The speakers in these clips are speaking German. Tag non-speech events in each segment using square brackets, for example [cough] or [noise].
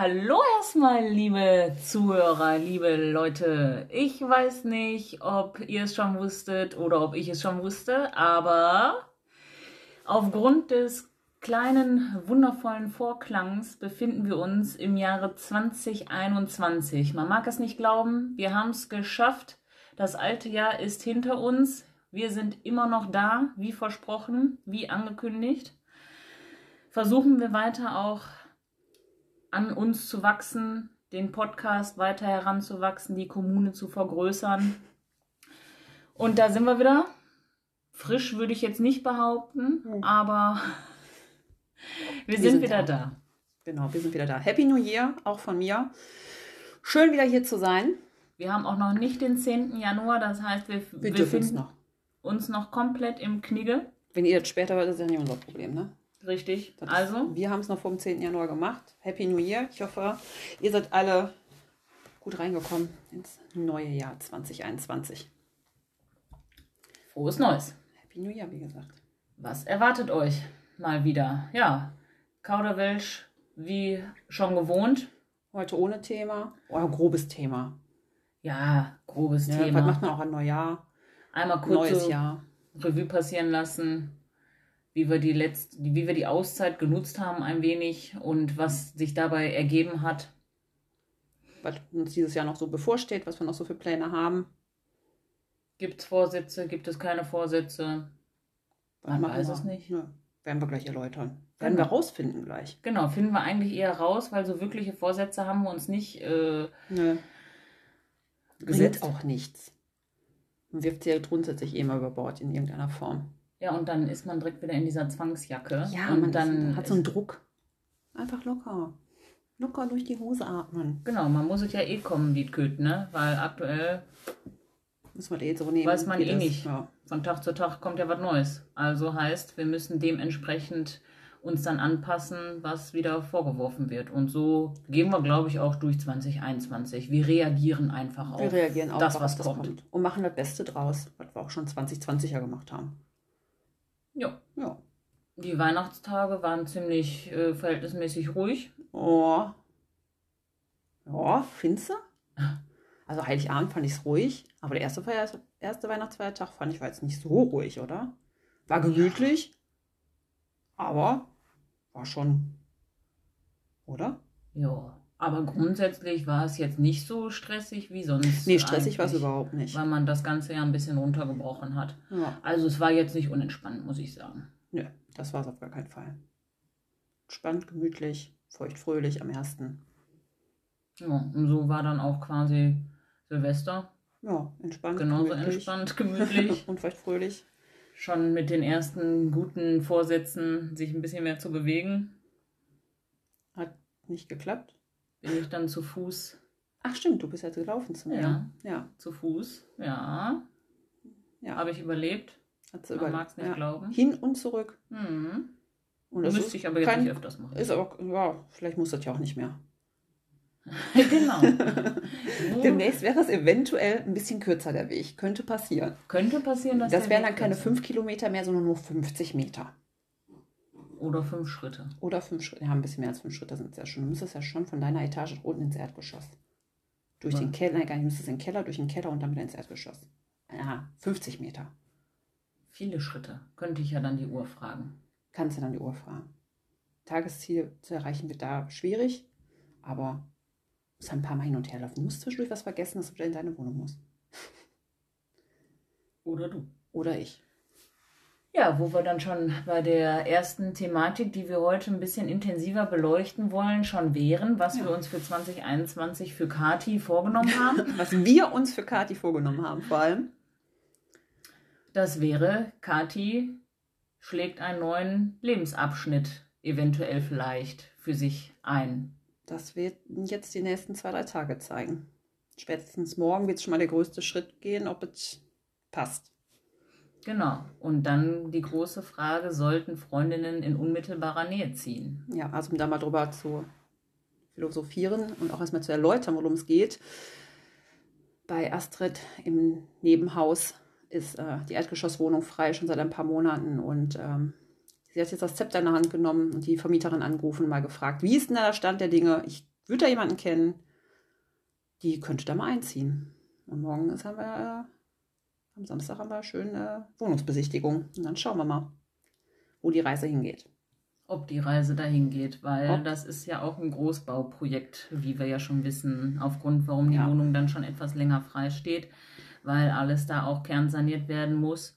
Hallo erstmal, liebe Zuhörer, liebe Leute. Ich weiß nicht, ob ihr es schon wusstet oder ob ich es schon wusste, aber aufgrund des kleinen, wundervollen Vorklangs befinden wir uns im Jahre 2021. Man mag es nicht glauben, wir haben es geschafft. Das alte Jahr ist hinter uns. Wir sind immer noch da, wie versprochen, wie angekündigt. Versuchen wir weiter auch an uns zu wachsen, den Podcast weiter heranzuwachsen, die Kommune zu vergrößern. Und da sind wir wieder. Frisch würde ich jetzt nicht behaupten, Hm. aber [laughs] wir, Wir sind, sind wieder da. da. Genau, wir sind wieder da. Happy New Year, auch von mir. Schön wieder hier zu sein. Wir haben auch noch nicht den 10. Januar, das heißt, wir, Wir, wir finden noch. uns noch komplett im Knigge. Wenn ihr das später hört, ist ja nicht unser Problem, ne? Richtig. Das Also, Ist, wir haben es noch vor dem 10. Januar gemacht. Happy New Year. Ich hoffe, ihr seid alle gut reingekommen ins neue Jahr 2021. frohes Neues. Happy New Year, wie gesagt. Was erwartet euch mal wieder? Ja, Kauderwelsch, wie schon gewohnt. Heute ohne Thema. Oh, grobes Thema. Ja, grobes Ja, Thema. was macht man auch an Neujahr? Einmal kurz Neues Jahr. Revue passieren lassen, wie wir die letzte, wie wir die Auszeit genutzt haben ein wenig und was sich dabei ergeben hat. Was uns dieses Jahr noch so bevorsteht, was wir noch so für Pläne haben. Gibt es Vorsätze, gibt es keine Vorsätze? Man weiß es nicht. Ja, werden wir gleich erläutern. Werden Genau. wir rausfinden gleich. Genau, finden wir eigentlich eher raus, weil so wirkliche Vorsätze haben wir uns nicht äh, Ne. gesetzt. Auch nichts. Man wirft sie ja grundsätzlich eh mal über Bord in irgendeiner Form. Ja, und dann ist man direkt wieder in dieser Zwangsjacke. Ja, und man dann ist, hat so einen Druck. Einfach locker. Locker durch die Hose atmen. Genau, man muss es ja eh kommen, wie Köt, ne? Weil aktuell Müssen wir eh so nehmen. Weiß man eh das- nicht. Ja. von Tag zu Tag kommt ja was Neues. Also heißt, wir müssen dementsprechend uns dann anpassen, was wieder vorgeworfen wird. Und so gehen wir, glaube ich, auch durch 2021. Wir reagieren einfach auf Wir reagieren auf das, auf was das kommt. Und machen das Beste draus, was wir auch schon 2020 ja gemacht haben. Ja. Ja. Die Weihnachtstage waren ziemlich äh, verhältnismäßig ruhig. Oh. Ja, findest du? [laughs] Also Heiligabend fand ich es ruhig, aber der erste, Feier, erste Weihnachtsfeiertag fand ich war jetzt nicht so ruhig, oder? War gemütlich, aber war schon, oder? Ja. Aber grundsätzlich war es jetzt nicht so stressig wie sonst. Nee, stressig war es überhaupt nicht. Weil man das Ganze ja ein bisschen runtergebrochen hat. Ja, Also es war jetzt nicht unentspannt, muss ich sagen. nö, das war es auf gar keinen Fall. Spannend, gemütlich, feuchtfröhlich am ersten. Ja, und so war dann auch quasi Silvester. Ja, entspannt, Genauso gemütlich. entspannt, [laughs] gemütlich. und feuchtfröhlich. Schon mit den ersten guten Vorsätzen, sich ein bisschen mehr zu bewegen, Hat nicht geklappt. Bin ich dann zu Fuß. Ach stimmt, du bist jetzt gelaufen zu mir. Ja. Ja, Zu Fuß, ja. ja. Habe ich überlebt. Hat sie Man mag es nicht ja. glauben. Hin und zurück. Hm. Und das Müsste ich aber jetzt kein- nicht öfters machen. Ist aber, ja, vielleicht muss das ja auch nicht mehr. [laughs] genau. [laughs] Demnächst wäre es eventuell ein bisschen kürzer der Weg. Könnte passieren. Könnte passieren, dass Das wären dann keine kürzer- 5 Kilometer mehr, sondern nur 50 Meter. Oder fünf Schritte. Oder 5 Schritte. Ja, ein bisschen mehr als 5 Schritte sind es ja schon. Du müsstest ja schon von deiner Etage unten ins Erdgeschoss. Durch Ja. den Keller, nein, du müsstest in den Keller, durch den Keller und dann wieder ins Erdgeschoss. Ja, 50 Meter. Viele Schritte. Könnte ich ja dann die Uhr fragen. Kannst du dann die Uhr fragen. Tagesziel zu erreichen wird da schwierig, aber muss ein paar Mal hin und her laufen. Du musst zwischendurch was vergessen, dass du wieder in deine Wohnung musst. Oder du. Oder ich. Ja, wo wir dann schon bei der ersten Thematik, die wir heute ein bisschen intensiver beleuchten wollen, schon wären, was Ja. wir uns für 2021 für Kati vorgenommen haben. [laughs] Was wir uns für Kati vorgenommen haben, vor allem. Das wäre, Kati schlägt einen neuen Lebensabschnitt eventuell vielleicht für sich ein. Das wird jetzt die nächsten zwei, drei Tage zeigen. Spätestens morgen wird schon mal der größte Schritt gehen, ob es passt. Genau. Und dann die große Frage, sollten Freundinnen in unmittelbarer Nähe ziehen? Ja, also um da mal drüber zu philosophieren und auch erstmal zu erläutern, worum es geht. Bei Astrid im Nebenhaus ist äh, die Erdgeschosswohnung frei, schon seit ein paar Monaten. Und ähm, sie hat jetzt das Zepter in der Hand genommen und die Vermieterin angerufen und mal gefragt, wie ist denn da der Stand der Dinge? Ich würde da jemanden kennen, die könnte da mal einziehen. Und morgen ist, haben wir, äh, am Samstag haben wir schön äh, Wohnungsbesichtigung. Und dann schauen wir mal, wo die Reise hingeht. Ob die Reise dahin geht, weil Ob- das ist ja auch ein Großbauprojekt, wie wir ja schon wissen, aufgrund, warum die Ja. Wohnung dann schon etwas länger frei steht, weil alles da auch kernsaniert werden muss.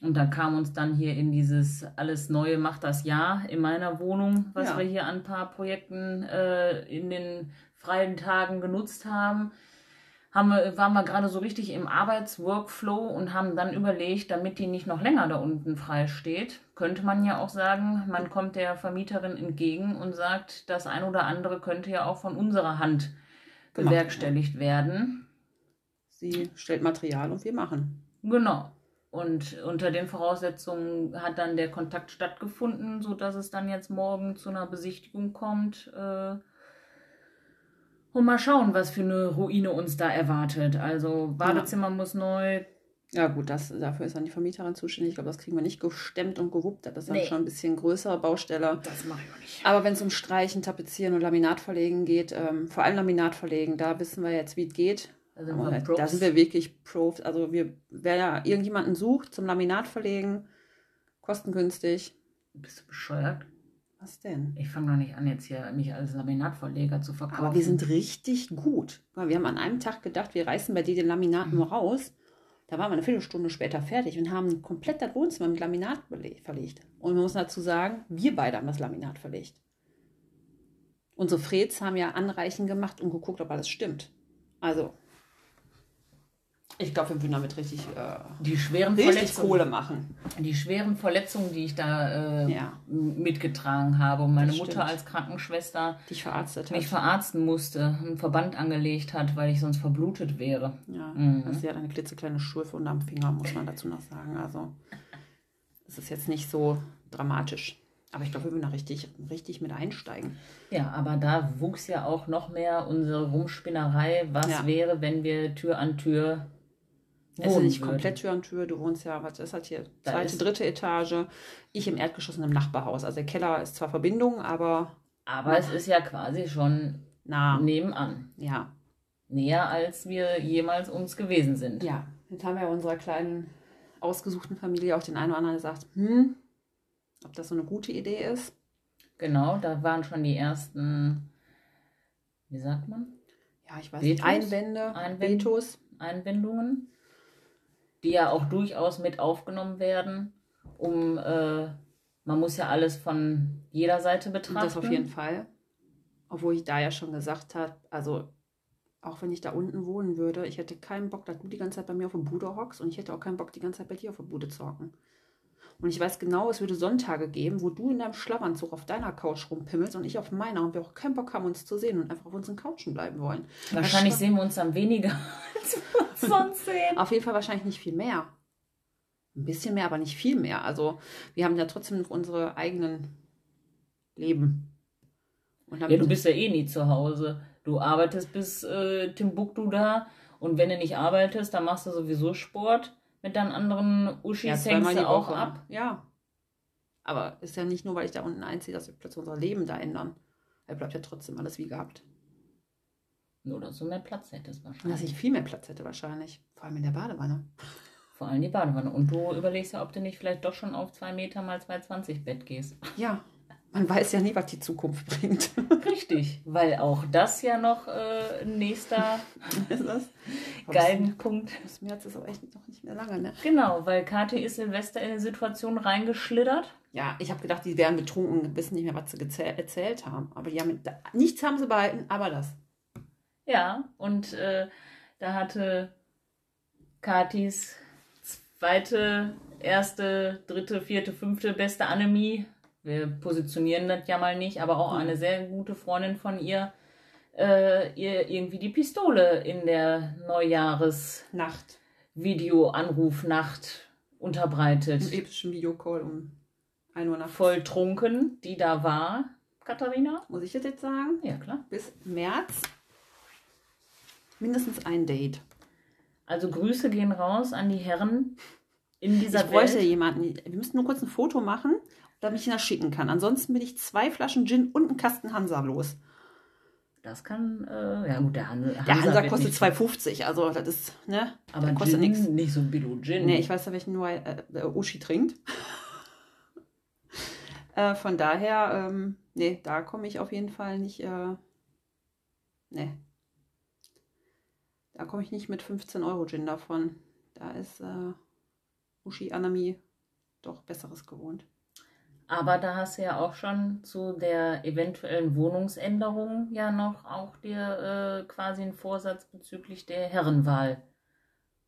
Und da kam uns dann hier in dieses alles Neue macht das Ja in meiner Wohnung, was Ja. wir hier an ein paar Projekten äh, in den freien Tagen genutzt haben. Haben wir, waren wir gerade so richtig im Arbeitsworkflow und haben dann überlegt, damit die nicht noch länger da unten frei steht, könnte man ja auch sagen, man kommt der Vermieterin entgegen und sagt, das ein oder andere könnte ja auch von unserer Hand Gemacht bewerkstelligt werden. Sie stellt Material und wir machen. Genau. Und unter den Voraussetzungen hat dann der Kontakt stattgefunden, sodass es dann jetzt morgen zu einer Besichtigung kommt. Äh, und mal schauen, was für eine Ruine uns da erwartet. Also Badezimmer muss neu. Ja gut, das, dafür ist dann die Vermieterin zuständig. Ich glaube, das kriegen wir nicht gestemmt und gewuppt. Das ist dann Nee. schon ein bisschen größere Baustelle. Das mache ich auch nicht. Aber wenn es um Streichen, Tapezieren und Laminat verlegen geht, ähm, vor allem Laminat verlegen, da wissen wir jetzt, wie es geht. Da sind wir da Pros. sind wir wirklich Profs. Also wir, wer ja irgendjemanden sucht zum Laminat verlegen, kostengünstig. Bist du bescheuert? Was denn? Ich fange doch nicht an, jetzt hier mich als Laminatverleger zu verkaufen. Aber wir sind richtig gut. Wir haben an einem Tag gedacht, wir reißen bei dir den Laminat Mhm. nur raus. Da waren wir eine Viertelstunde später fertig und haben komplett das Wohnzimmer mit Laminat verlegt. Und man muss dazu sagen, wir beide haben das Laminat verlegt. Unsere Freds haben ja Anreichen gemacht und geguckt, ob alles stimmt. Also, ich glaube, wir würden damit richtig, äh, die schweren richtig Verletzungen, Kohle machen. die schweren Verletzungen, die ich da äh, Ja. mitgetragen habe und meine Das Mutter stimmt. als Krankenschwester Dich verarztet hat. mich verarzten musste, einen Verband angelegt hat, weil ich sonst verblutet wäre. Ja, Mhm. also sie hat eine klitzekleine Schürfe unterm Finger, muss man dazu noch sagen. Also, es ist jetzt nicht so dramatisch. Aber ich glaube, wir würden da richtig, richtig mit einsteigen. Ja, aber da wuchs ja auch noch mehr unsere Rumspinnerei. Was Ja. wäre, wenn wir Tür an Tür Es ist nicht komplett Tür an Tür. Du wohnst ja, was ist das hier? Da Zweite, dritte Etage. Ich im Erdgeschoss in einem Nachbarhaus. Also der Keller ist zwar Verbindung, aber Aber es ist ja quasi schon nah. nebenan. Ja. Näher, als wir jemals uns gewesen sind. Ja. Jetzt haben wir unserer kleinen ausgesuchten Familie auch den einen oder anderen gesagt, hm, ob das so eine gute Idee ist. Genau, da waren schon die ersten, wie sagt man, Ja, ich weiß Vetos? nicht. Einwände, Einwände? Vetos. Einwendungen, die ja auch durchaus mit aufgenommen werden, um, äh, man muss ja alles von jeder Seite betrachten. Das auf jeden Fall. Obwohl ich da ja schon gesagt habe, also auch wenn ich da unten wohnen würde, ich hätte keinen Bock, dass du die ganze Zeit bei mir auf der Bude hockst und ich hätte auch keinen Bock, die ganze Zeit bei dir auf der Bude zu hocken. Und ich weiß genau, es würde Sonntage geben, wo du in deinem Schlafanzug auf deiner Couch rumpimmelst und ich auf meiner und wir auch keinen Bock haben, uns zu sehen und einfach auf unseren Couchen bleiben wollen. Wahrscheinlich sehen wir uns dann weniger, [laughs] als wir uns [laughs] sonst sehen. Auf jeden Fall wahrscheinlich nicht viel mehr. Ein bisschen mehr, aber nicht viel mehr. Also wir haben ja trotzdem noch unsere eigenen Leben. Und Ja, du bist ja eh nie zu Hause. Du arbeitest bis äh, Timbuktu da und wenn du nicht arbeitest, dann machst du sowieso Sport. Mit deinen anderen Uschis Ja, hängst du auch Woche. ab. Ja. Aber ist ja nicht nur, weil ich da unten einziehe, dass wir plötzlich unser Leben da ändern. Da bleibt ja trotzdem alles wie gehabt. Nur, dass du mehr Platz hättest Und dass wahrscheinlich. ich viel mehr Platz hätte wahrscheinlich. Vor allem in der Badewanne. Vor allem die Badewanne. Und du überlegst ja, ob du nicht vielleicht doch schon auf 2 Meter mal 2,20 Bett gehst. Ja. Man weiß ja nie, was die Zukunft bringt. [laughs] Richtig, weil auch das ja noch äh, ein nächster [laughs] ist das? Bis März ist auch echt noch nicht mehr lange, ne? Genau, weil Kathi ist Silvester in eine Situation reingeschlittert. Ja, ich habe gedacht, die wären betrunken und wissen nicht mehr, was sie erzählt haben. Aber die haben nichts haben sie behalten, aber das. Ja, und äh, da hatte Katis zweite, erste, dritte, vierte, fünfte beste Anemie. Wir positionieren das ja mal nicht, aber auch Mhm. eine sehr gute Freundin von ihr, äh, ihr irgendwie die Pistole in der Neujahres-Video-Anrufnacht Nacht. unterbreitet. Im epischen Videocall um 1 Uhr nachts. Voll trunken, die da war, Katharina. Muss ich das jetzt sagen? Ja, klar. Bis März mindestens ein Date. Also Grüße gehen raus an die Herren in dieser ich bräuchte Welt. jemanden. Wir müssen nur kurz ein Foto machen, damit ich ihn das schicken kann. Ansonsten bin ich zwei Flaschen Gin und einen Kasten Hansa los. Das kann, äh, ja gut, der Hansa, Der Hansa wird kostet nicht- 2,50, also das ist, ne? Aber der kostet nichts. nicht so ein Billo Gin. Nee, ich weiß ja, welchen nur äh, der Uschi trinkt. [laughs] äh, von daher, ähm, nee, da komme ich auf jeden Fall nicht, äh, nee. Da komme ich nicht mit 15 Euro Gin davon. Da ist äh, Uschi Anami doch Besseres gewohnt. Aber da hast du ja auch schon zu der eventuellen Wohnungsänderung ja noch auch dir äh, quasi einen Vorsatz bezüglich der Herrenwahl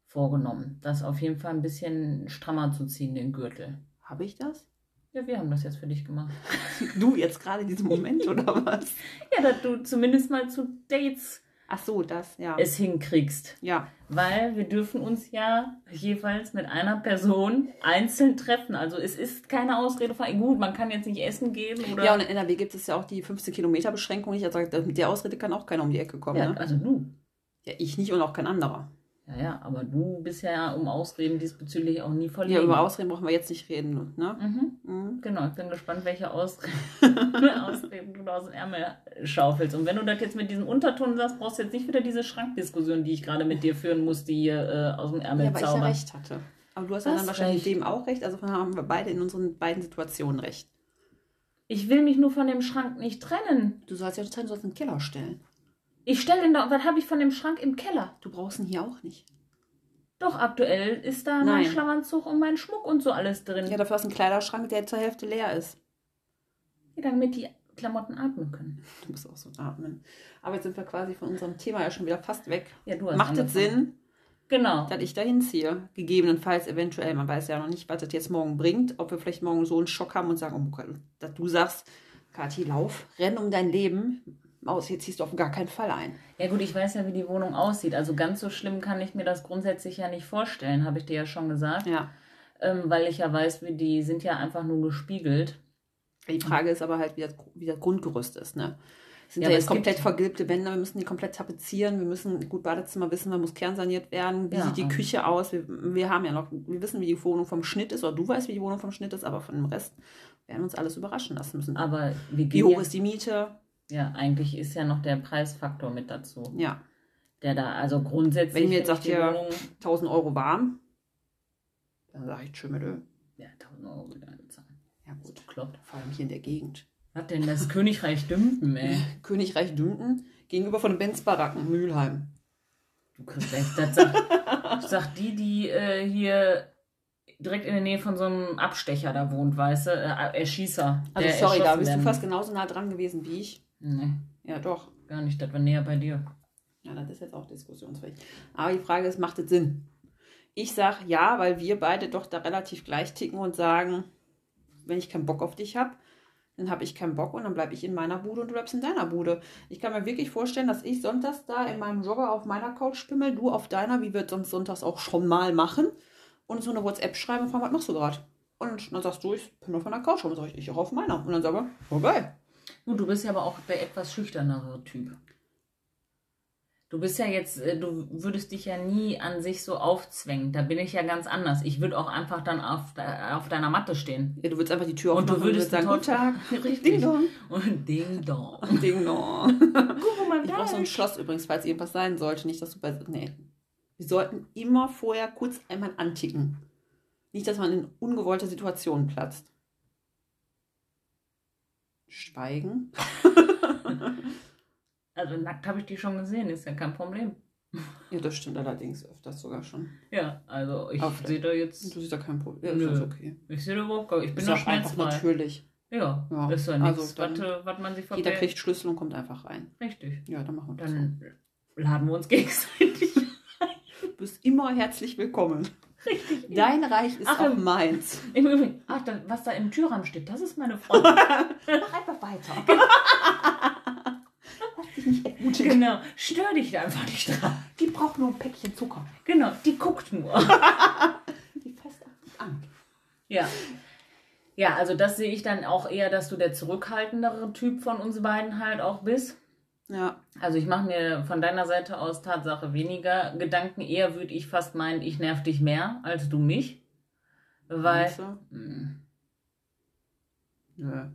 vorgenommen. Das auf jeden Fall ein bisschen strammer zu ziehen, den Gürtel. Habe ich das? Ja, wir haben das jetzt für dich gemacht. [laughs] Du jetzt gerade in diesem Moment oder was? Ja, dass du zumindest mal zu Dates Ach so, das, ja. es hinkriegst. ja, Weil wir dürfen uns ja jeweils mit einer Person einzeln treffen. Also es ist keine Ausrede von, gut, man kann jetzt nicht essen gehen oder... ja, und in NRW gibt es ja auch die 15 Kilometer Beschränkung nicht. Also mit der Ausrede kann auch keiner um die Ecke kommen. ja, ne? also du. ja, ich nicht und auch kein anderer. Ja, ja, aber du bist ja um Ausreden diesbezüglich auch nie verlegen. Ja, über Ausreden brauchen wir jetzt nicht reden, ne? Mhm. Mhm. Genau, ich bin gespannt, welche Ausreden, [laughs] Ausreden du da aus dem Ärmel schaufelst. Und wenn du das jetzt mit diesem Unterton sagst, brauchst du jetzt nicht wieder diese Schrankdiskussion, die ich gerade mit dir führen musste, hier äh, aus dem Ärmel Ja, weil ich ja zaubern. recht hatte. Aber du hast ja dann wahrscheinlich recht? dem auch recht. Also von daher haben wir beide in unseren beiden Situationen recht. Ich will mich nur von dem Schrank nicht trennen. Du sollst ja trennen, du sollst einen Keller stellen. Ich stelle den da, was habe ich von dem Schrank im Keller? Du brauchst ihn hier auch nicht. Doch, aktuell ist da mein Nein. Schlafanzug und mein Schmuck und so alles drin. Ja, dafür hast du einen Kleiderschrank, der zur Hälfte leer ist. Ja, damit die Klamotten atmen können. Du musst auch so atmen. Aber jetzt sind wir quasi von unserem Thema ja schon wieder fast weg. Ja, du hast Macht es. Sinn, Genau. dass ich da hinziehe? Gegebenenfalls, eventuell. Man weiß ja noch nicht, was das jetzt morgen bringt. Ob wir vielleicht morgen so einen Schock haben und sagen, oh dass du sagst, Kathi, lauf, renn um dein Leben. Aus, jetzt ziehst du auf gar keinen Fall ein. Ja gut, ich weiß ja, wie die Wohnung aussieht. Also ganz so schlimm kann ich mir das grundsätzlich ja nicht vorstellen, habe ich dir ja schon gesagt. Ja. Ähm, weil ich ja weiß, wie die sind ja einfach nur gespiegelt. Die Frage ist aber halt, wie das, wie das Grundgerüst ist. Ne? Es sind Ja, ja, jetzt komplett vergilbte Wände, wir müssen die komplett tapezieren, wir müssen, gut, Badezimmer wissen wir, muss kernsaniert werden. Wie Ja. sieht die Küche aus? Wir, wir haben ja noch, wir wissen, wie die Wohnung vom Schnitt ist, oder du weißt, wie die Wohnung vom Schnitt ist, aber von dem Rest werden uns alles überraschen lassen müssen. Aber Wie hoch ja, ist die Miete? Ja, eigentlich ist ja noch der Preisfaktor mit dazu. Ja, Der da, also grundsätzlich. Wenn ich mir jetzt sagt, hier- Wohnung, 1000 Euro warm, dann sage ich Schimmelö. ja, 1000 Euro wieder bezahlen. Ja gut, Kloppt. vor allem hier in der Gegend. Was denn das Königreich Dümpen, ey? [laughs] Königreich Dünten gegenüber von den Benz-Baracken, Mülheim. Du kriegst echt, das sagt, sagt die, die äh, hier direkt in der Nähe von so einem Abstecher da wohnt, weißt du? Äh, Erschießer. Also sorry, da bist du werden fast genauso nah dran gewesen wie ich. Nee, Ja, doch. gar nicht, das war näher bei dir. Ja, das ist jetzt auch diskussionsfähig. Aber die Frage ist, macht es Sinn? Ich sage ja, weil wir beide doch da relativ gleich ticken und sagen, wenn ich keinen Bock auf dich habe, dann habe ich keinen Bock und dann bleibe ich in meiner Bude und du bleibst in deiner Bude. Ich kann mir wirklich vorstellen, dass ich sonntags da in meinem Jogger auf meiner Couch spimmel, du auf deiner, wie wir es sonst sonntags auch schon mal machen, und so eine WhatsApp schreiben und fragen, was machst du gerade? Und dann sagst du, ich bin auf meiner Couch, und sage ich, ich auch auf meiner. Und dann sage ich, geil. Gut, du bist ja aber auch der etwas schüchternere Typ. Du bist ja jetzt, äh, du würdest dich ja nie an sich so aufzwängen. Da bin ich ja ganz anders. Ich würde auch einfach dann auf, auf deiner Matte stehen. Ja, du würdest einfach die Tür Und du aufmachen würdest sagen, einen guten Tag. [laughs] Richtig. Ding dong. Und Ding Dong. Ding dong. [laughs] Guck mal, Ich brauche so ein Schloss übrigens, falls irgendwas sein sollte. Nicht, dass du bei. Nee. Wir sollten immer vorher kurz einmal anticken. Nicht, dass man in ungewollte Situationen platzt. Schweigen. [laughs] Also nackt habe ich die schon gesehen, ist ja kein Problem. Ja, das stimmt allerdings öfters sogar schon. Ja, also ich sehe da jetzt, Du siehst da kein Problem. Ja, das ist okay. ich sehe da überhaupt gar Ich bin ist da auch einfach schmerzfrei. natürlich. Ja, Ja, ist ja also nichts, dann- was, man sich Jeder verwehrt. kriegt Schlüssel und kommt einfach rein. Richtig. Ja, dann machen wir das. So. Dann laden wir uns gegenseitig. [laughs] Du bist immer herzlich willkommen. Richtig. Dein Reich ist Ach, auch meins. Im Übrigen, ach, da, was da im Türrahmen steht, das ist meine Freundin. [laughs] Mach einfach weiter. [laughs] Lass dich nicht entmutigen. genau, stör dich da einfach nicht dran. Die braucht nur ein Päckchen Zucker. Genau, die guckt nur. [laughs] Die fasst an. ja. Ja, also das sehe ich dann auch eher, dass du der zurückhaltendere Typ von uns beiden halt auch bist. Ja, Also ich mache mir von deiner Seite aus Tatsache weniger Gedanken. Eher würde ich fast meinen, ich nerv dich mehr als du mich. Weil. Du? Mm, Nö.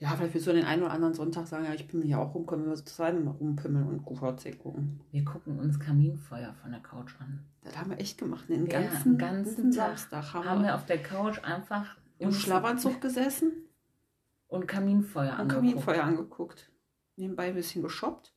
Ja, vielleicht willst du den einen oder anderen Sonntag sagen, ja, ich pimmel hier auch rum, können wir so zusammen mal rumpimmeln und QVC gucken. Wir gucken uns Kaminfeuer von der Couch an. Das haben wir echt gemacht, den Ja, ganzen, den ganzen Tag Samstag haben, Haben wir auf der Couch einfach im Schlafanzug gesessen und Kaminfeuer und angeguckt. Kaminfeuer angeguckt. Nebenbei ein bisschen geshoppt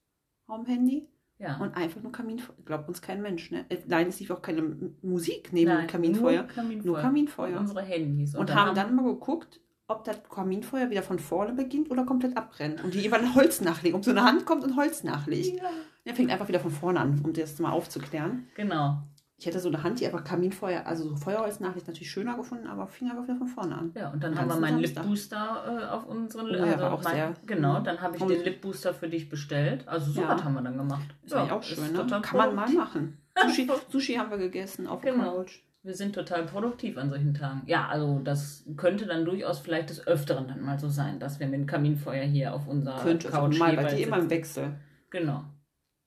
am Handy Ja. und einfach nur Kaminfeuer. Glaubt uns kein Mensch, ne? Äh, Nein, es lief auch keine Musik neben dem Nein, Kaminfeuer. Nur Kaminfeuer. Nur Kaminfeuer. Und unsere Handys. Und, haben dann mal geguckt, ob das Kaminfeuer wieder von vorne beginnt oder komplett abbrennt. Und die jeweils Holz nachlegen. Ob so eine Hand kommt und Holz nachlegt. Ja. Er fängt einfach wieder von vorne an, um das mal aufzuklären. Genau. Ich hätte so eine Hand, die einfach Kaminfeuer, also so Feuerholz nachlegt, natürlich schöner gefunden, aber fing einfach wieder von vorne an. Ja, und dann haben wir meinen Samstag. Lipbooster äh, auf unseren Oh, ja, war auch mein, sehr- Genau, dann habe ich Und- den Lipbooster für dich bestellt. Also so Ja. was haben wir dann gemacht. Ist eigentlich auch schön, ne? Kann man mal machen. Sushi, [laughs] Sushi haben wir gegessen auf der Genau. Couch. Wir sind total produktiv an solchen Tagen. Ja, also das könnte dann durchaus vielleicht des Öfteren dann mal so sein, dass wir mit dem Kaminfeuer hier auf unserer Könnte Couch mal bei jeweils dir immer im. Wechsel. Genau.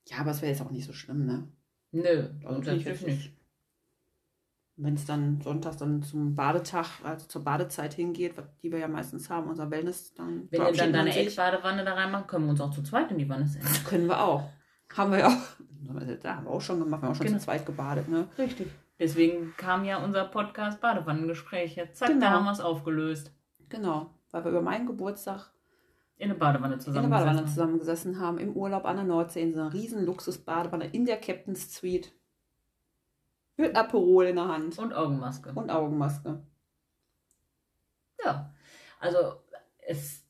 Ja, aber es wäre jetzt auch nicht so schlimm, ne? Nö, Also also nicht. Wenn es dann sonntags dann zum Badetag, also zur Badezeit hingeht, die wir ja meistens haben, unser Wellness, dann Wenn ihr dann deine. Eckbadewanne da reinmacht, können wir uns auch zu zweit in die Wanne setzen. [laughs] Können wir auch. Haben wir ja auch. Da haben wir auch schon gemacht, wir haben auch schon Genau. zu zweit gebadet, ne? Richtig. Deswegen kam ja unser Podcast Badewannengespräche. Zack, Genau. da haben wir es aufgelöst. Genau. Weil wir über meinen Geburtstag In eine Badewanne in zusammen. der Badewanne zusammengesessen haben, im Urlaub an der Nordsee, in so einer riesen Luxus-Badewanne in der Captain's Suite. Mit Aperol in der Hand. Und Augenmaske. Und Augenmaske. Ja. Also es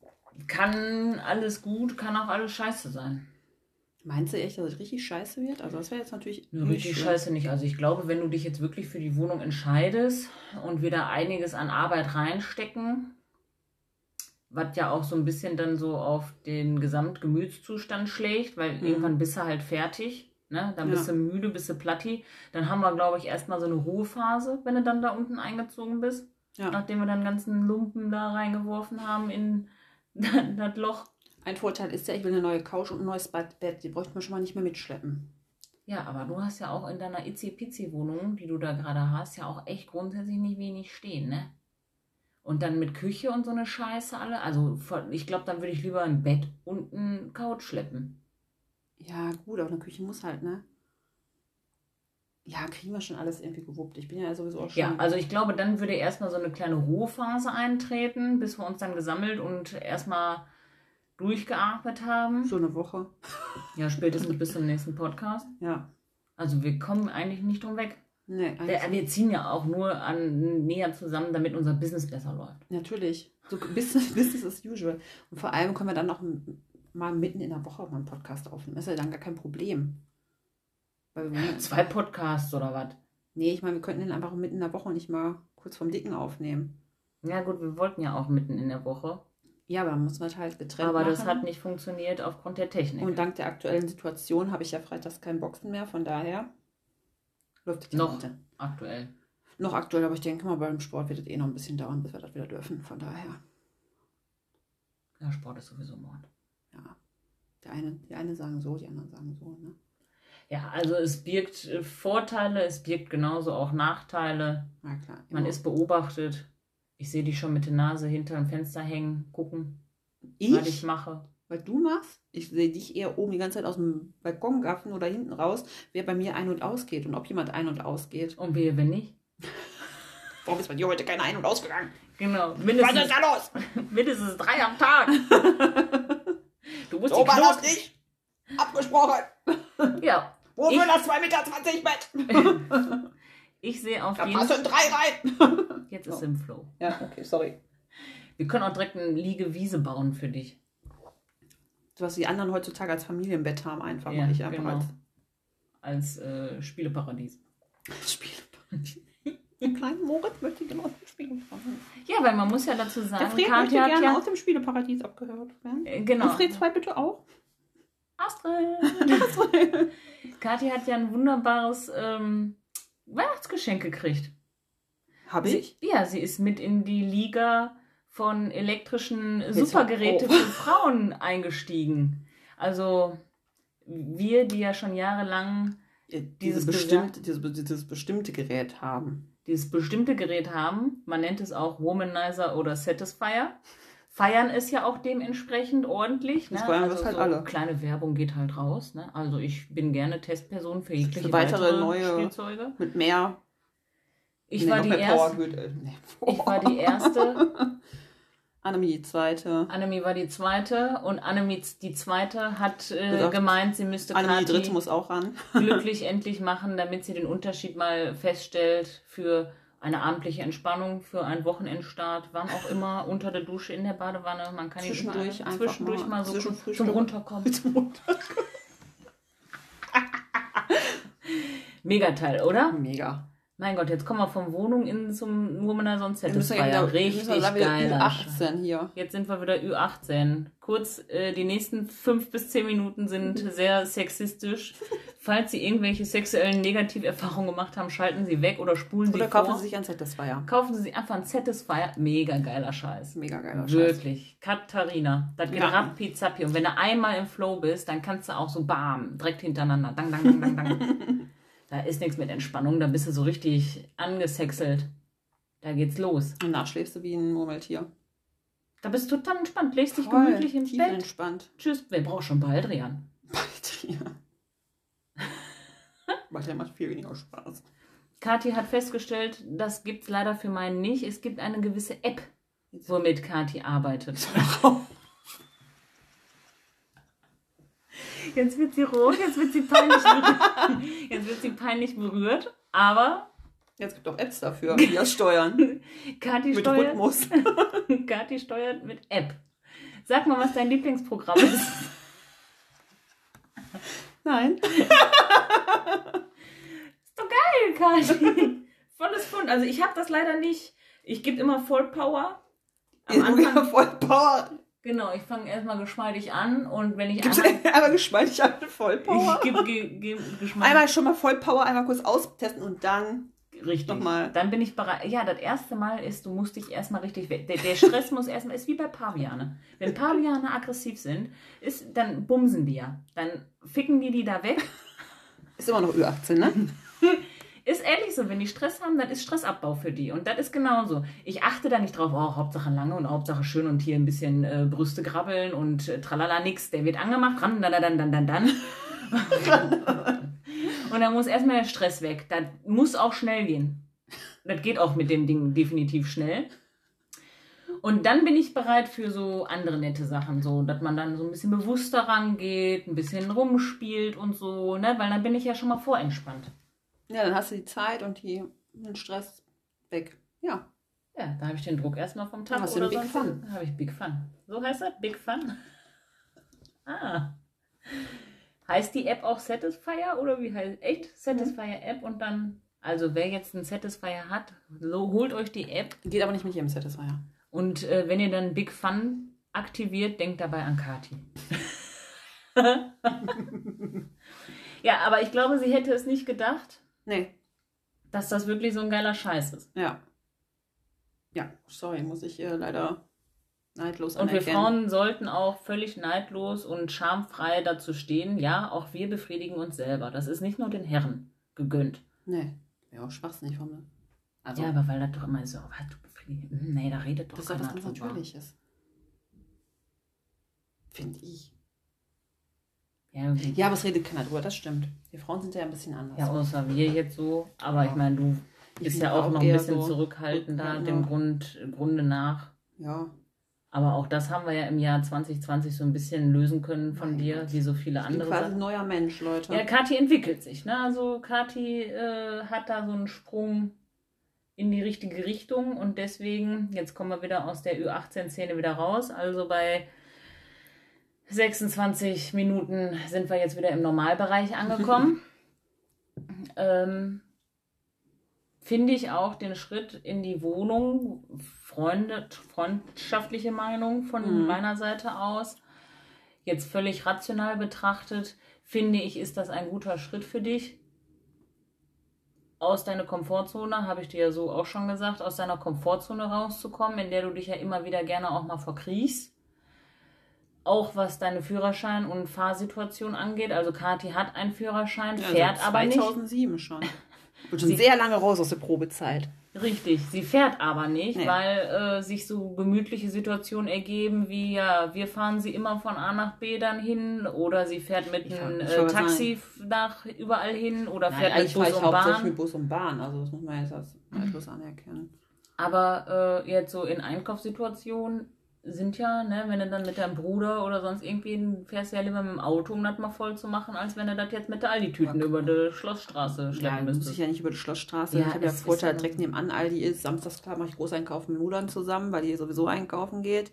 kann alles gut, kann auch alles scheiße sein. Meinst du echt, dass es richtig scheiße wird? Also das wäre jetzt natürlich Nö, richtig schön. scheiße nicht. Also ich glaube, wenn du dich jetzt wirklich für die Wohnung entscheidest und wir da einiges an Arbeit reinstecken, was ja auch so ein bisschen dann so auf den Gesamtgemütszustand schlägt, weil Mhm. irgendwann bist du halt fertig. Ne? Dann Ja. bist du müde, bist du platti. Dann haben wir, glaube ich, erstmal so eine Ruhephase, wenn du dann da unten eingezogen bist. Ja. Nachdem wir dann ganzen Lumpen da reingeworfen haben in [laughs] das Loch. Ein Vorteil ist ja, ich will eine neue Couch und ein neues Bett. Die bräuchte man schon mal nicht mehr mitschleppen. Ja, aber du hast ja auch in deiner Itzi-Pitzi-Wohnung, die du da gerade hast, ja auch echt grundsätzlich nicht wenig stehen, ne? Und dann mit Küche und so eine Scheiße alle. Also ich glaube, dann würde ich lieber ein Bett und ein Couch schleppen. Ja, gut, aber eine Küche muss halt, ne? Ja, kriegen wir schon alles irgendwie gewuppt. Ich bin ja sowieso auch schon. Ja, also ich glaube, dann würde erstmal so eine kleine Ruhephase eintreten, bis wir uns dann gesammelt und erstmal durchgeatmet haben. so eine Woche. Ja, spätestens bis zum nächsten Podcast. Ja. Also wir kommen eigentlich nicht drum weg. Nee, Wir, eigentlich wir ziehen ja auch nur an, näher zusammen, damit unser Business besser läuft. Natürlich. So Business, [laughs] Business as usual. Und vor allem können wir dann noch mal mitten in der Woche mal einen Podcast aufnehmen. Das ist ja dann gar kein Problem. Wollen- Zwei Podcasts oder was? nee, ich meine, wir könnten den einfach mitten in der Woche nicht mal kurz vorm Dicken aufnehmen. Ja gut, wir wollten ja auch mitten in der Woche. Ja, aber dann muss man halt getrennt Aber machen. das hat nicht funktioniert aufgrund der Technik. Und dank der aktuellen Situation habe ich ja freitags kein Boxen mehr, von daher läuft das Noch. aktuell. Noch aktuell, aber ich denke mal, beim Sport wird es eh noch ein bisschen dauern, bis wir das wieder dürfen. Von daher, Ja, Sport ist sowieso Mord. ja. Der eine, die einen sagen so, die anderen sagen so. Ne? Ja, also es birgt äh, Vorteile, es birgt genauso auch Nachteile. Na klar. Man immer. ist beobachtet. Ich sehe dich schon mit der Nase hinter dem Fenster hängen, gucken, ich, was ich mache. Was du machst, ich sehe dich eher oben die ganze Zeit aus dem Balkon gaffen oder hinten raus, wer bei mir ein- und ausgeht und ob jemand ein- und ausgeht. Und wehe, wenn nicht. [laughs] Warum ist bei dir heute keiner ein- und ausgegangen? Genau, Was mindestens, ist da los? [laughs] mindestens drei am Tag. [laughs] Du musst So die war das nicht. Abgesprochen. Ja, Wofür Ich- das 2,20 Meter Bett? ich sehe auf Da jeden passen drei rein. Jetzt ist im Flow. Ja, okay, sorry. Wir können auch direkt eine Liege-Wiese bauen für dich. Was die anderen heutzutage als Familienbett haben, einfach Ja, mache ich einfach genau. als Als äh, Spieleparadies. [laughs] Spielparadies. Den kleinen Moritz möchte gerne aus dem Spieleparadies. Ja, weil man muss ja dazu Der sagen, Fred möchte Katja hat gerne ja, aus dem Spieleparadies abgehört werden. äh, genau. Und Fred 2 bitte auch. Astrid. [laughs] Katja hat ja ein wunderbares ähm, Weihnachtsgeschenk gekriegt. Habe Sie, ich? ja, sie ist mit in die Liga von elektrischen Jetzt Supergeräte hör auf. für Frauen eingestiegen. Also wir, die ja schon jahrelang Dieses Dieses bestimmte, dieses, dieses bestimmte Gerät haben. dieses bestimmte Gerät haben, man nennt es auch Womanizer oder Satisfier, feiern es ja auch dementsprechend ordentlich. Ne? Das feiern wir es halt so alle. Kleine Werbung geht halt raus. Ne? Also ich bin gerne Testperson für jegliche Für weitere neue- Spielzeuge. Mit mehr. Ich nee, war noch die mehr erste. Power Grid, äh, nee. Ich war die erste. [laughs] Annemie die zweite. Annemie war die zweite und Annemie die zweite hat äh, gemeint, sie müsste Annemie die Kathi dritte muss auch ran. [laughs] glücklich endlich machen, damit sie den Unterschied mal feststellt für eine abendliche Entspannung, für einen Wochenendstart, wann auch immer, unter der Dusche, in der Badewanne. Man kann ihn Zwischendurch einfach zwischendurch mal mal, so zum Frühstück- Runterkommen. [laughs] Mega Teil, oder? Mega. Mein Gott, jetzt kommen wir von Wohnung in zum Womanizer und Satisfier. Richtig müssen ja wieder geiler Scheiß. 18 hier. Jetzt sind wir wieder Ü18. Kurz, äh, die nächsten fünf bis zehn Minuten sind [laughs] sehr sexistisch. Falls Sie irgendwelche sexuellen Negativerfahrungen gemacht haben, schalten Sie weg oder spulen Sie Oder vor. kaufen Sie sich ein Satisfier. Kaufen Sie sich einfach ein Satisfier. Mega geiler Scheiß. Mega geiler Scheiß. Wirklich. Katharina. Das geht Ja. rappi zappi. Und wenn du einmal im Flow bist, dann kannst du auch so bam, direkt hintereinander. Dang, dang, dang, dang, dang. [laughs] da ist nichts mit Entspannung. Da bist du so richtig angesexelt. Da geht's los. Und danach schläfst du wie ein Murmeltier. Da bist du total entspannt. Legst dich Voll gemütlich ins tief Bett. entspannt. Tschüss. Wer braucht schon bald, Rian? Baldrian. [laughs] Baldrian macht viel weniger Spaß. Kathi hat festgestellt, das gibt's leider für meinen nicht. Es gibt eine gewisse App, womit Kathi arbeitet. [laughs] Jetzt wird sie rot, jetzt wird sie peinlich berührt. [laughs] Jetzt wird sie peinlich berührt. Aber Jetzt gibt es auch Apps dafür, die das steuern. [laughs] Kathi Mit steuert, Rhythmus. [laughs] Kathi steuert mit App. Sag mal, was dein Lieblingsprogramm ist. Nein. Ist doch geil, Kathi. Volles Fund. Also ich habe das leider nicht. Ich gebe immer Vollpower. Am Am Anfang, voll Power. Genau, ich fange erstmal geschmeidig an und wenn ich Gibt's einmal, [laughs] einmal geschmeidig eine Vollpower? ich gebe ge, ge, geschmeidig Einmal schon mal Vollpower, einmal kurz austesten und dann. richtig. nochmal. Dann bin ich bereit. Ja, das erste Mal ist, du musst dich erstmal richtig weg. Der, der Stress muss erstmal, ist wie bei Paviane. Wenn Paviane aggressiv sind, ist, dann bumsen die ja. Dann ficken die die da weg. Ist immer noch Ü18, ne? [laughs] Ist ehrlich so, wenn die Stress haben, dann ist Stressabbau für die. Und das ist genauso. Ich achte da nicht drauf, oh, Hauptsache lange und Hauptsache schön und hier ein bisschen äh, Brüste grabbeln und äh, tralala nix. Der wird angemacht, ran, dann, dann, dann, dann, dann. [laughs] und dann muss erstmal der Stress weg. Das muss auch schnell gehen. Das geht auch mit dem Ding definitiv schnell. Und dann bin ich bereit für so andere nette Sachen, so, dass man dann so ein bisschen bewusster rangeht, ein bisschen rumspielt und so, ne, weil dann bin ich ja schon mal vorentspannt. Ja, dann hast du die Zeit und die, den Stress weg. Ja. Ja, da habe ich den Druck erstmal vom Tag Dann hast du oder den Big Fun. Da habe ich Big Fun. So heißt das? Big Fun? [laughs] Ah. Heißt die App auch Satisfier oder wie heißt echt Satisfier App und dann also wer jetzt einen Satisfier hat, so holt euch die App Geht aber nicht mit jedem Satisfier. und äh, wenn ihr dann Big Fun aktiviert, denkt dabei an Kati. [laughs] [laughs] ja, aber ich glaube, sie hätte es nicht gedacht, Nee. dass das wirklich so ein geiler Scheiß ist. Ja. Ja, sorry, muss ich äh, leider neidlos Und wir anerkennen. Frauen sollten auch völlig neidlos und schamfrei dazu stehen, ja, auch wir befriedigen uns selber. Das ist nicht nur den Herren gegönnt. Nee. Ja, auch schwachsinnig von mir. Also, ja, aber weil das doch immer so, was, du befriedigst. Hm, Nee, da redet doch das ist doch was keiner ganz drüber. Natürliches. Finde ich. Ja, Ja, aber es redet keiner drüber, das stimmt. Wir Frauen sind ja ein bisschen anders. ja, außer wir jetzt so. Aber ich meine, du Ich bist bin ja auch noch ein bisschen so zurückhaltender zurückhaltender. dem Grund, Grunde nach. ja. Aber auch das haben wir ja im Jahr 2020 so ein bisschen lösen können von Mein dir, wie so viele Ich bin andere quasi Sachen. ein neuer Mensch, Leute. Ja, Kathi entwickelt sich. Ne? Also Kathi äh, hat da so einen Sprung in die richtige Richtung und deswegen, jetzt kommen wir wieder aus der Ü18-Szene wieder raus. Also bei 26 Minuten sind wir jetzt wieder im Normalbereich angekommen. [laughs] ähm, Finde ich auch den Schritt in die Wohnung, Freunde, freundschaftliche Meinung von Mhm. meiner Seite aus, jetzt völlig rational betrachtet, finde ich, ist das ein guter Schritt für dich. Aus deiner Komfortzone, habe ich dir ja so auch schon gesagt, aus deiner Komfortzone rauszukommen, in der du dich ja immer wieder gerne auch mal verkriechst. Auch was deine Führerschein- und Fahrsituation angeht. Also Kathi hat einen Führerschein, Ja, fährt seit aber nicht. 2007 schon. [laughs] Ich bin schon sehr lange raus aus der Probezeit. Richtig, sie fährt aber nicht, Nee. weil äh, sich so gemütliche Situationen ergeben, wie ja, wir fahren sie immer von A nach B dann hin oder sie fährt mit einem äh, Taxi nach überall hin oder Nein, fährt mit Bus ich und hauptsächlich mit Bahn. Bus und Bahn. Also das muss man jetzt als Einfluss anerkennen. Aber äh, jetzt so in Einkaufssituationen sind ja, ne, wenn du dann mit deinem Bruder oder sonst irgendwie fährst du ja lieber mit dem Auto, um das mal voll zu machen, als wenn du das jetzt mit der Aldi-Tüten Ja. über die Schlossstraße schleppen Ja, muss müsstest. ich ja nicht über die Schlossstraße. Ja, ich habe ja Vorteil direkt nebenan Aldi ist. Samstags klar mache ich Großeinkaufen mit Mulan zusammen, weil die sowieso einkaufen geht.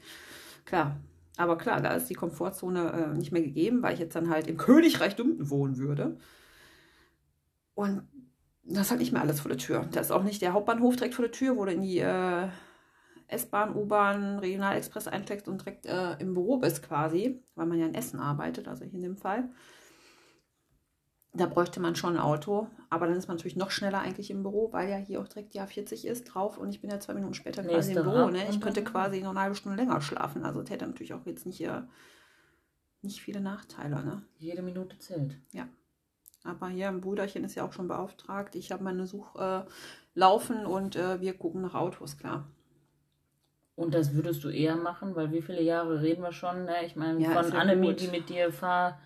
Klar. Aber klar, da ist die Komfortzone äh, nicht mehr gegeben, weil ich jetzt dann halt im Königreich Dümpten wohnen würde. Und das ist halt nicht mehr alles vor der Tür. Da ist auch nicht der Hauptbahnhof direkt vor der Tür, wo du in die äh, S-Bahn, U-Bahn, Regionalexpress einsteigst und direkt äh, im Büro bist quasi, weil man ja in Essen arbeitet, also hier in dem Fall. Da bräuchte man schon ein Auto, aber dann ist man natürlich noch schneller eigentlich im Büro, weil ja hier auch direkt die A40 ist drauf und ich bin ja zwei Minuten später quasi im Büro. Ne? Ich könnte quasi noch eine halbe Stunde länger schlafen. Also das hätte natürlich auch jetzt nicht, äh, nicht viele Nachteile. Ne? Jede Minute zählt. Aber hier ein Brüderchen ist ja auch schon beauftragt. Ich habe meine Such äh, laufen und äh, wir gucken nach Autos, klar. Und das würdest du eher machen, weil wie viele Jahre reden wir schon? Ne? Ich meine, Ja, von ja Annemie, die mit dir Fahrstunden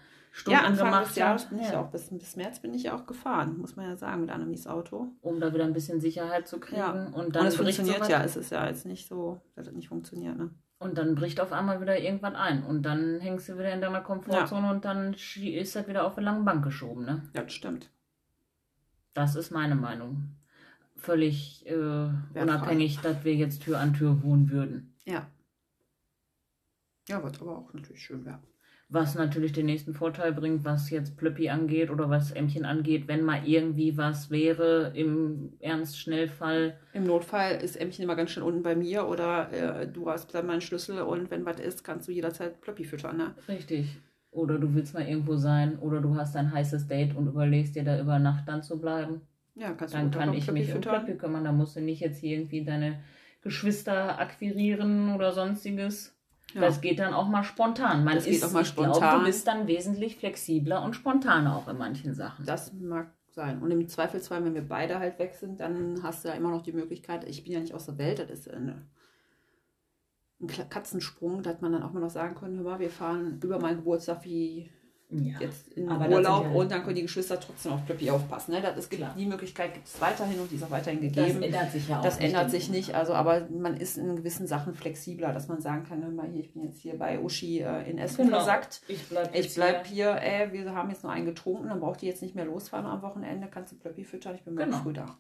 Ja, Anfang gemacht des Jahres hat, bin ich ja, auch, bis, bis März bin ich auch gefahren, muss man ja sagen, mit Annemies Auto. um da wieder ein bisschen Sicherheit zu kriegen. Ja. Und Und dann es bricht funktioniert ja, es ist ja jetzt nicht so, dass es nicht funktioniert, ne? Und dann bricht auf einmal wieder irgendwas ein. Und dann hängst du wieder in deiner Komfortzone und dann ist das wieder auf eine lange Bank geschoben. Ne? Ja, das stimmt. Das ist meine Meinung. Völlig äh, unabhängig, dass wir jetzt Tür an Tür wohnen würden. Ja. Ja, was aber auch natürlich schön wäre. Was natürlich den nächsten Vorteil bringt, was jetzt Plöppi angeht oder was Ämmchen angeht, wenn mal irgendwie was wäre im Ernst-Schnellfall. Im Notfall ist Ämmchen immer ganz schnell unten bei mir oder äh, du hast dann meinen Schlüssel und wenn was ist, kannst du jederzeit Plöppi füttern, ne? Richtig. Oder du willst mal irgendwo sein oder du hast ein heißes Date und überlegst dir da über Nacht dann zu bleiben. Ja, kannst Dann du kann ich mich um Plöppi kümmern. Da musst du nicht jetzt hier irgendwie deine Geschwister akquirieren oder sonstiges. Ja. Das geht dann auch mal spontan. Man Das geht ist, auch mal ich glaube, spontan. du bist dann wesentlich flexibler und spontaner auch in manchen Sachen. Das mag sein. Und im Zweifelsfall, wenn wir beide halt weg sind, dann hast du ja immer noch die Möglichkeit, ich bin ja nicht aus der Welt, das ist eine, ein Katzensprung, dass man dann auch mal noch sagen können, hör mal, wir fahren über meinen Geburtstag wie ja. jetzt in das Urlaub ja- und dann können die Geschwister trotzdem auf Plöppi aufpassen. Ne? Das ist, Klar. die Möglichkeit gibt es weiterhin und die ist auch weiterhin das gegeben. ändert sich ja auch. Das ändert sich nicht, also aber man ist in gewissen Sachen flexibler, dass man sagen kann, hör mal hier, ich bin jetzt hier bei Uschi äh, in Essen Genau. versackt. Ich bleib, Ich bleib hier. hier, ey, wir haben jetzt nur einen getrunken, dann braucht die jetzt nicht mehr losfahren am Wochenende, kannst du Plöppi füttern, ich bin morgen Genau. früh da.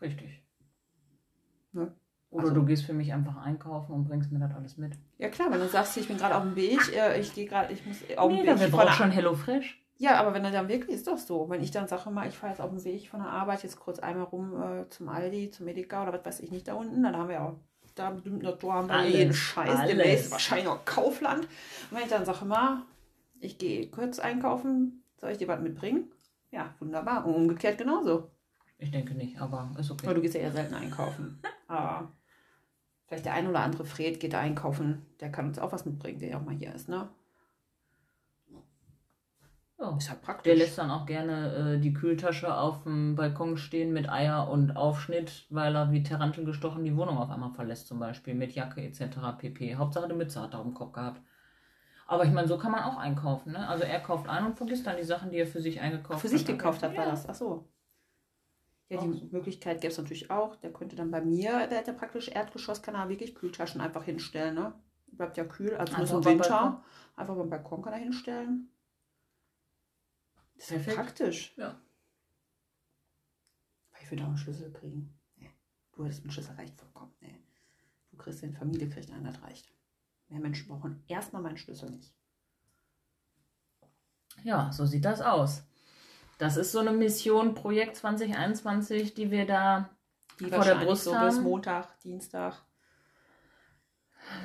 Richtig. Oder Also- du gehst für mich einfach einkaufen und bringst mir das alles mit. Ja klar, wenn du sagst, ich bin gerade auf dem Weg, äh, ich gehe gerade, ich muss auf dem Nee, Weg dann wir brauchen schon Hello Fresh. Ja, aber wenn er dann wirklich ist doch so. Wenn ich dann sage mal, ich fahre jetzt auf dem Weg von der Arbeit jetzt kurz einmal rum äh, zum Aldi, zum Edeka oder was weiß ich nicht da unten, dann haben wir auch da bestimmt noch haben wir Alles, jeden Scheiß, alles. demnächst wahrscheinlich auch Kaufland. Und wenn ich dann sage mal, ich gehe kurz einkaufen, soll ich dir was mitbringen? Ja, wunderbar. Und umgekehrt genauso. Ich denke nicht, aber ist okay. Aber du gehst ja eher selten einkaufen. Aber [laughs] vielleicht der ein oder andere Fred geht einkaufen, der kann uns auch was mitbringen, der ja auch mal hier ist, ne? Ja. Ist halt praktisch. Der lässt dann auch gerne äh, die Kühltasche auf dem Balkon stehen mit Eier und Aufschnitt, weil er wie Tarantel gestochen die Wohnung auf einmal verlässt, zum Beispiel mit Jacke etc. pp. Hauptsache die Mütze hat er auf dem Kopf gehabt. Aber ich meine, so kann man auch einkaufen. Ne? Also er kauft ein und vergisst dann die Sachen, die er für sich eingekauft für hat. sich gekauft hat, war Ja. das. Ach so. Ja, die so. Möglichkeit gäbe es natürlich auch. Der könnte dann bei mir, der hat ja praktisch Erdgeschoss, kann er wirklich Kühltaschen einfach hinstellen, ne? Bleibt ja kühl, also nur Einfach so im Winter. Balkon. Einfach beim Balkon kann er hinstellen. Das ist ja praktisch. Ja. Weil ich würde auch einen Schlüssel kriegen. Nee. Du hättest einen Schlüssel reicht vollkommen. Nee. Du kriegst den Familie, kriegt einen, das reicht. Mehr Menschen brauchen erstmal meinen Schlüssel nicht. Ja, so sieht das aus. Das ist so eine Mission Projekt 2021, die wir da Die Vor der Brust so bis. Montag, Dienstag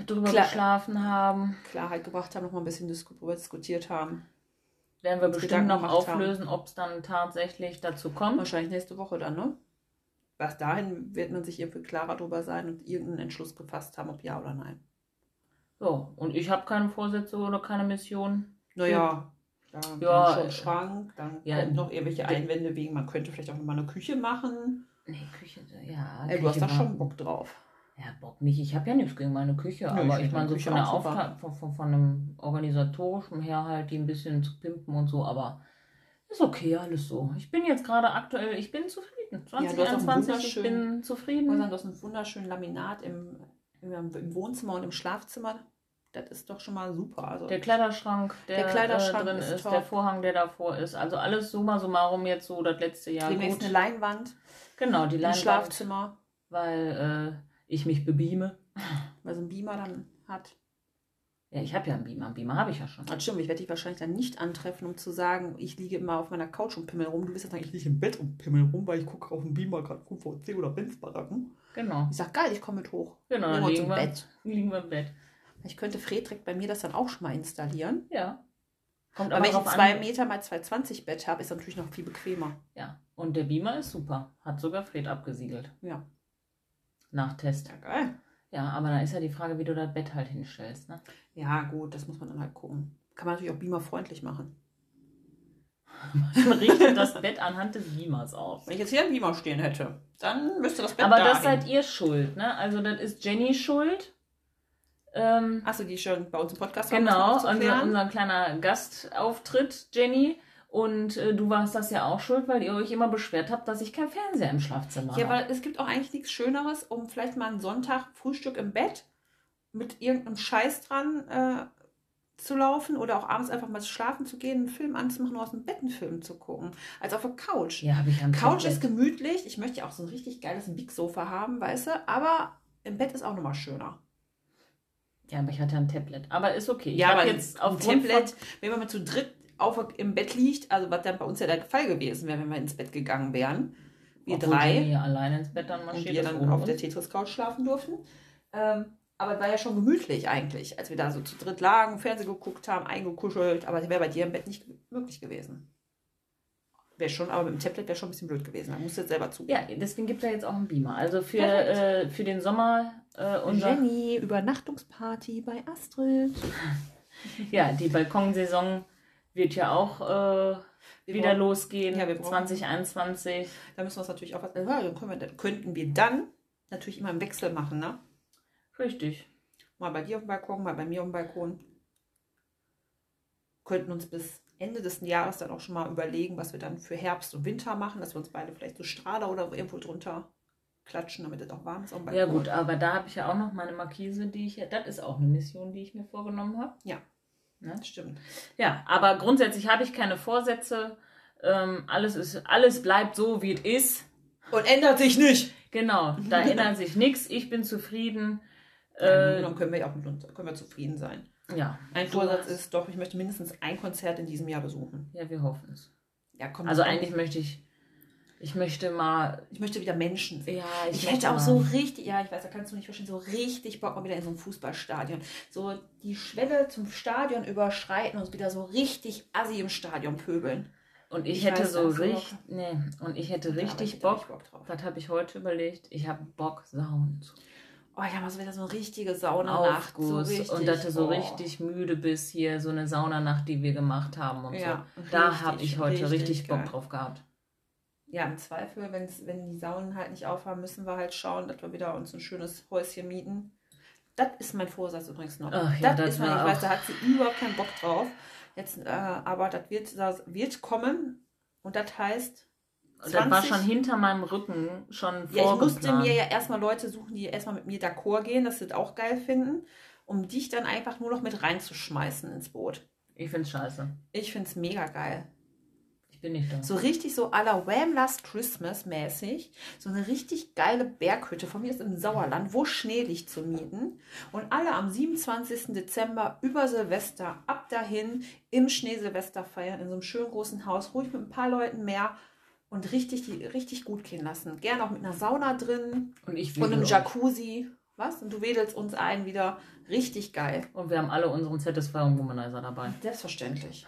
drüber Klar. geschlafen haben. Klarheit gebracht haben, noch mal ein bisschen darüber diskutiert haben. Werden wir bestimmt Gedanken noch auflösen, ob es dann tatsächlich dazu kommt. Wahrscheinlich nächste Woche dann, ne? Bis dahin wird man sich irgendwie klarer drüber sein und irgendeinen Entschluss gefasst haben, ob ja oder nein. So, und ich habe keine Vorsätze oder keine Mission. Naja, Da Ja, dann schon äh, Schrank, dann ja, kommt noch irgendwelche Einwände wegen, man könnte vielleicht auch nochmal eine Küche machen. Nee, Küche, ja. Ey, du hast Küche da schon Bock drauf. Ja, Bock nicht. Ich habe ja nichts gegen meine Küche, Nö, aber ich ich meine, so von Küche der von, von, von dem organisatorischen her halt, die ein bisschen zu pimpen und so, aber ist okay, alles so. Ich bin jetzt gerade aktuell, ich bin zufrieden. du hast auch einen 2021, ich bin wunderschönen- Ich muss zufrieden. sagen, du hast ein wunderschönes Laminat im, im, im Wohnzimmer und im Schlafzimmer. Das ist doch schon mal super. Also, Der Kleiderschrank, der, Der Kleiderschrank äh, drin ist ist, der Vorhang, der davor ist. Also alles summa summarum jetzt so das letzte Jahr demnächst gut. eine Leinwand Genau, die im Leinwand, Schlafzimmer, weil äh, ich mich bebeame. weil so ein Beamer dann hat. Ja, ich habe ja einen Beamer. Einen Beamer habe ich ja schon. Das stimmt, ich werde dich wahrscheinlich dann nicht antreffen, um zu sagen, ich liege immer auf meiner Couch und pimmel rum. Du wirst dann sagen, ich liege im Bett und pimmel rum, weil ich gucke auf den Beamer gerade QVC oder Benzbaracken. Genau. Ich sag, geil, ich komme mit hoch. Genau, wir liegen im wir, Bett. [laughs] liegen wir im Bett. Ich könnte Fred direkt bei mir das dann auch schon mal installieren. Ja. Kommt Aber wenn ich ein drauf 2 an. Meter mal 220 Bett habe, ist das natürlich noch viel bequemer. Ja. Und der Beamer ist super. Hat sogar Fred abgesiegelt. Ja. Nach Test. Ja, geil. Ja, aber dann ist ja die Frage, wie du das Bett halt hinstellst. Ne? Ja, gut, das muss man dann halt gucken. Kann man natürlich auch beamerfreundlich machen. [laughs] Man richtet das Bett anhand des Beamers auf. Wenn ich jetzt hier einen Beamer stehen hätte, dann müsste das Bett Aber dahin. das seid ihr schuld, ne? Also das ist Jenny schuld. Ähm, Achso, die schon bei uns im Podcast genau, unser, unser kleiner Gastauftritt, Jenny. Und äh, du warst das ja auch schuld, weil ihr euch immer beschwert habt, dass ich kein Fernseher im Schlafzimmer Ja, habe. aber es gibt auch eigentlich nichts Schöneres, um vielleicht mal einen Sonntag Frühstück im Bett mit irgendeinem Scheiß dran äh, zu laufen oder auch abends einfach mal schlafen zu gehen, einen Film anzumachen oder aus dem Bett einen Film zu gucken, als auf der Couch. Ja, habe ich am Couch Tablet. ist gemütlich. Ich möchte ja auch so ein richtig geiles Big Sofa haben, weißt du, aber im Bett ist auch nochmal schöner. Ja, aber ich hatte ein Tablet. Aber ist okay. Ich ja, aber jetzt auf Tablet, wenn man mal zu dritt auf, im Bett liegt, also was dann bei uns ja der Fall gewesen wäre, wenn wir ins Bett gegangen wären, wir Obwohl drei. Jenny alleine ins Bett dann und marschiert wir ist dann auf der uns. Tetris-Couch schlafen durften. Ähm, aber es war ja schon gemütlich eigentlich, als wir da so zu dritt lagen, Fernsehen geguckt haben, eingekuschelt. Aber das wäre bei dir im Bett nicht möglich gewesen. Wäre schon, aber mit dem Tablet wäre schon ein bisschen blöd gewesen. Da musst du jetzt selber zugeben. Ja, deswegen gibt es ja jetzt auch einen Beamer. Also für, äh, für den Sommer äh, unser, Jenny, Übernachtungsparty bei Astrid. [laughs] ja, die Balkonsaison wird ja auch äh, Wir wieder brauchen- losgehen. Ja, wir brauchen- 2021. Da müssen wir uns natürlich auch was. Ja, dann können wir, dann könnten wir dann natürlich immer im Wechsel machen, ne? Richtig. Mal bei dir auf dem Balkon, mal bei mir auf dem Balkon. Könnten uns bis Ende des Jahres dann auch schon mal überlegen, was wir dann für Herbst und Winter machen, dass wir uns beide vielleicht so Strahler oder irgendwo drunter klatschen, damit es auch warm ist. Ja gut, aber da habe ich ja auch noch meine Markise, die ich, das ist auch eine Mission, die ich mir vorgenommen habe. Ja. Ne? Stimmt. Ja, aber grundsätzlich habe ich keine Vorsätze. Ähm, alles, ist, alles bleibt so, wie es ist. Und ändert sich nicht. Genau, da [laughs] ändert sich nichts. Ich bin zufrieden. Äh, Äh, dann können wir ja auch mit uns können wir zufrieden sein. Ja, Ein Vorsatz ist doch, ich möchte mindestens ein Konzert in diesem Jahr besuchen. ja, wir hoffen es. Ja, komm. Also eigentlich möchte ich, ich möchte mal, ich möchte wieder Menschen sehen. ja, Ich, möchte hätte auch mal- so richtig, ja, ich weiß, da kannst du nicht verstehen, so richtig Bock mal wieder in so ein Fußballstadion. So die Schwelle zum Stadion überschreiten und wieder so richtig assi im Stadion pöbeln. Und ich, Ich hätte weiß, so richtig, nee, und ich hätte Ja, aber ich richtig hätte Bock, Bock drauf. das habe ich heute überlegt, ich habe Bock, Saunen zu Oh, ich habe mal so wieder so eine richtige Saunanacht. So richtig, und dass du so oh. richtig müde bist hier, so eine Saunanacht, die wir gemacht haben und Ja, so. Da habe ich heute richtig, richtig Bock geil. drauf gehabt. Ja, im Zweifel, wenn's, wenn die Saunen halt nicht aufhaben, müssen wir halt schauen, dass wir wieder uns ein schönes Häuschen mieten. Das ist mein Vorsatz übrigens noch. Ach ja, das das ist mein, ich weiß, da hat sie überhaupt keinen Bock drauf. Jetzt, äh, aber das wird, das wird kommen. Und das heißt, Das war 20 schon hinter meinem Rücken schon Ja, ich musste mir ja erstmal Leute suchen, die erstmal mit mir d'accord gehen, dass sie das auch geil finden, um dich dann einfach nur noch mit reinzuschmeißen ins Boot. Ich find's scheiße. Ich finde es mega geil. Ich bin nicht da. So richtig so à la Wham Last Christmas mäßig. So eine richtig geile Berghütte. Von mir ist im Sauerland, wo Schnee liegt zu mieten. Und alle am 27. Dezember über Silvester ab dahin im Schnee Silvester feiern. In so einem schönen großen Haus. Ruhig mit ein paar Leuten mehr. Und richtig, die, richtig gut gehen lassen. Gerne auch mit einer Sauna drin. Und ich Und einem. Jacuzzi. Was? Und du wedelst uns ein wieder. Richtig geil. Und wir haben alle unseren Satisfying Womanizer dabei. Selbstverständlich.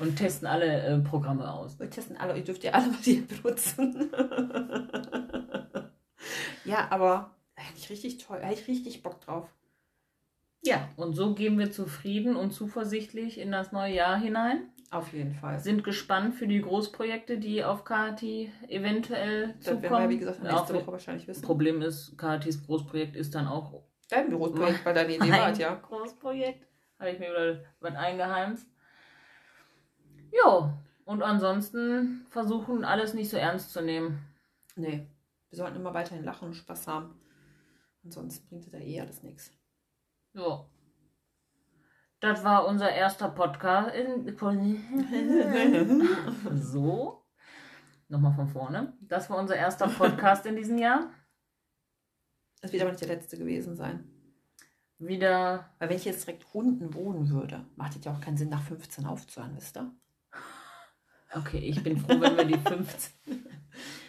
Und testen alle äh, Programme aus. Wir testen alle, ihr dürft ja alle mal die benutzen. [laughs] ja, aber eigentlich richtig toll. Hätte ich richtig Bock drauf. Ja, und so gehen wir zufrieden und zuversichtlich in das neue Jahr hinein. Auf jeden Fall. Sind gespannt für die Großprojekte, die auf Kati eventuell Das werden wir, zukommen. wie gesagt, nächste Woche wahrscheinlich wissen. Problem ist, Katis Großprojekt ist dann auch Dein Großprojekt, [laughs] weil deine Idee war, ja. Großprojekt. Habe ich mir wieder was eingeheimst. Jo, und ansonsten versuchen, alles nicht so ernst zu nehmen. Nee, wir sollten immer weiterhin lachen und Spaß haben. Ansonsten bringt da eh alles nichts. Jo. Das war unser erster Podcast. In so. Nochmal von vorne. Das war unser erster Podcast in diesem Jahr. Das wird aber nicht der letzte gewesen sein. Wieder. Weil wenn ich jetzt direkt unten wohnen würde, macht es ja auch keinen Sinn, nach 15 aufzuhören, wisst ihr? Okay, ich bin froh, wenn wir die 15. [laughs]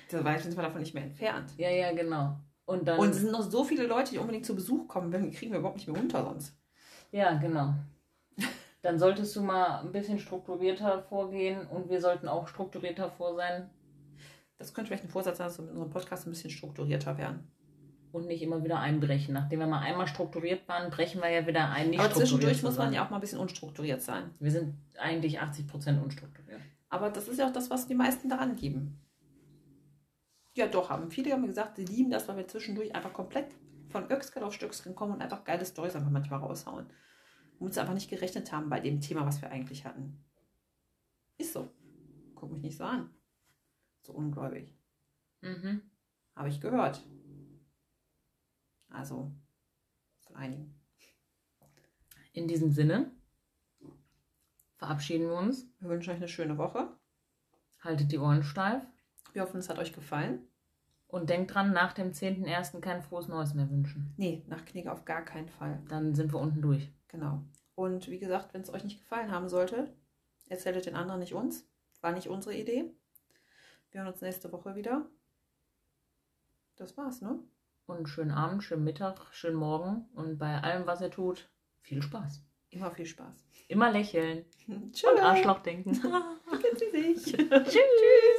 Da war- sind wir davon nicht mehr entfernt. Ja, ja, genau. Und dann. Und es sind noch so viele Leute, die unbedingt zu Besuch kommen, wenn kriegen wir überhaupt nicht mehr unter sonst. Ja, genau. Dann solltest du mal ein bisschen strukturierter vorgehen und wir sollten auch strukturierter vor sein Das könnte vielleicht ein Vorsatz sein, dass wir mit unserem Podcast ein bisschen strukturierter werden. und nicht immer wieder einbrechen. Nachdem wir mal einmal strukturiert waren, brechen wir ja wieder ein, nicht Aber zwischendurch muss man ja auch mal ein bisschen unstrukturiert sein. Wir sind eigentlich 80% unstrukturiert. Aber das ist ja auch das, was die meisten daran lieben. Ja, doch, haben viele haben gesagt, sie lieben das, weil wir zwischendurch einfach komplett von Öcksken auf Stöcksken kommen und einfach geile Storys einfach manchmal raushauen. Und uns einfach nicht gerechnet haben bei dem Thema, was wir eigentlich hatten. Ist so. Guck mich nicht so an. So ungläubig. Mhm. Habe ich gehört. Also, von einigen. In diesem Sinne verabschieden wir uns. Wir wünschen euch eine schöne Woche. Haltet die Ohren steif Wir hoffen, es hat euch gefallen. Und denkt dran, nach dem 10.01. kein frohes Neues mehr wünschen. Nee, nach Knigge auf gar keinen Fall. Dann sind wir unten durch. Genau. Und wie gesagt, wenn es euch nicht gefallen haben sollte, erzählt es den anderen nicht uns. War nicht unsere Idee. Wir hören uns nächste Woche wieder. Das war's, ne? Und schönen Abend, schönen Mittag, schönen Morgen und bei allem, was ihr tut, viel Spaß. Immer viel Spaß. Immer lächeln [laughs] Tschüss. und Arschloch denken. [laughs] Sich. [laughs] Tschüss.